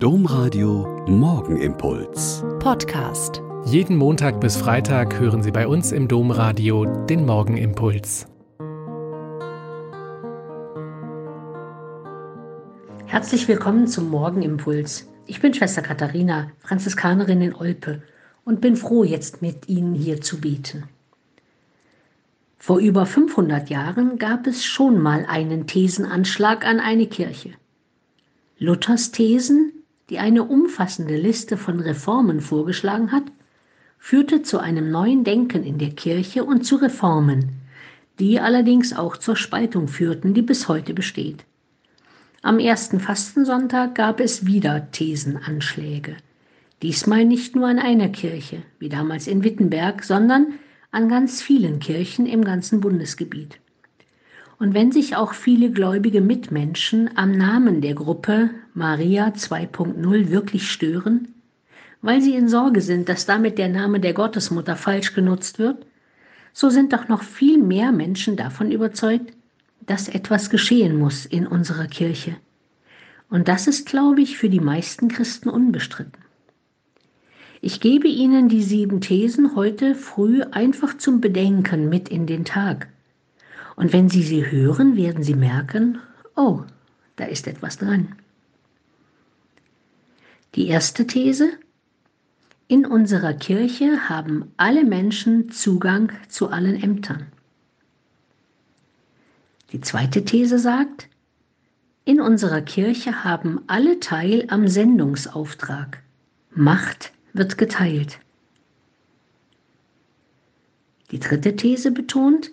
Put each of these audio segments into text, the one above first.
Domradio Morgenimpuls. Podcast. Jeden Montag bis Freitag hören Sie bei uns im Domradio den Morgenimpuls. Herzlich willkommen zum Morgenimpuls. Ich bin Schwester Katharina, Franziskanerin in Olpe und bin froh, jetzt mit Ihnen hier zu beten. Vor über 500 Jahren gab es schon mal einen Thesenanschlag an eine Kirche. Luthers Thesen die eine umfassende Liste von Reformen vorgeschlagen hat, führte zu einem neuen Denken in der Kirche und zu Reformen, die allerdings auch zur Spaltung führten, die bis heute besteht. Am ersten Fastensonntag gab es wieder Thesenanschläge. Diesmal nicht nur an einer Kirche, wie damals in Wittenberg, sondern an ganz vielen Kirchen im ganzen Bundesgebiet. Und wenn sich auch viele gläubige Mitmenschen am Namen der Gruppe Maria 2.0 wirklich stören, weil sie in Sorge sind, dass damit der Name der Gottesmutter falsch genutzt wird, so sind doch noch viel mehr Menschen davon überzeugt, dass etwas geschehen muss in unserer Kirche. Und das ist, glaube ich, für die meisten Christen unbestritten. Ich gebe Ihnen die sieben Thesen heute früh einfach zum Bedenken mit in den Tag und wenn Sie sie hören, werden Sie merken, oh, da ist etwas dran. Die erste These. In unserer Kirche haben alle Menschen Zugang zu allen Ämtern. Die zweite These sagt, in unserer Kirche haben alle Teil am Sendungsauftrag. Macht wird geteilt. Die dritte These betont,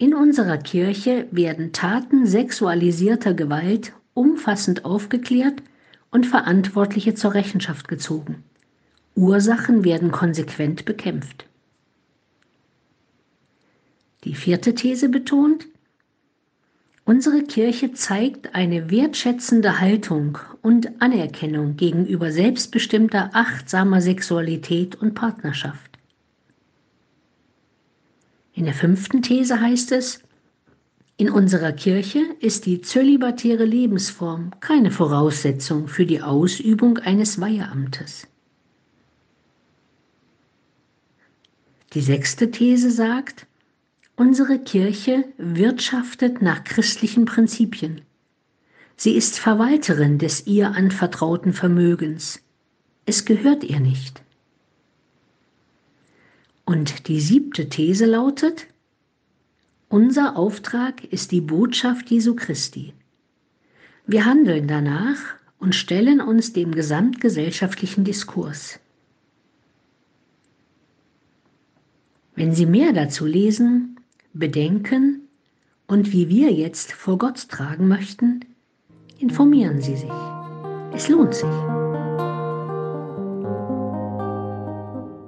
in unserer Kirche werden Taten sexualisierter Gewalt umfassend aufgeklärt und Verantwortliche zur Rechenschaft gezogen. Ursachen werden konsequent bekämpft. Die vierte These betont, unsere Kirche zeigt eine wertschätzende Haltung und Anerkennung gegenüber selbstbestimmter, achtsamer Sexualität und Partnerschaft. In der fünften These heißt es, in unserer Kirche ist die zölibatäre Lebensform keine Voraussetzung für die Ausübung eines Weiheamtes. Die sechste These sagt, unsere Kirche wirtschaftet nach christlichen Prinzipien. Sie ist Verwalterin des ihr anvertrauten Vermögens. Es gehört ihr nicht. Und die siebte These lautet, unser Auftrag ist die Botschaft Jesu Christi. Wir handeln danach und stellen uns dem gesamtgesellschaftlichen Diskurs. Wenn Sie mehr dazu lesen, bedenken und wie wir jetzt vor Gott tragen möchten, informieren Sie sich. Es lohnt sich.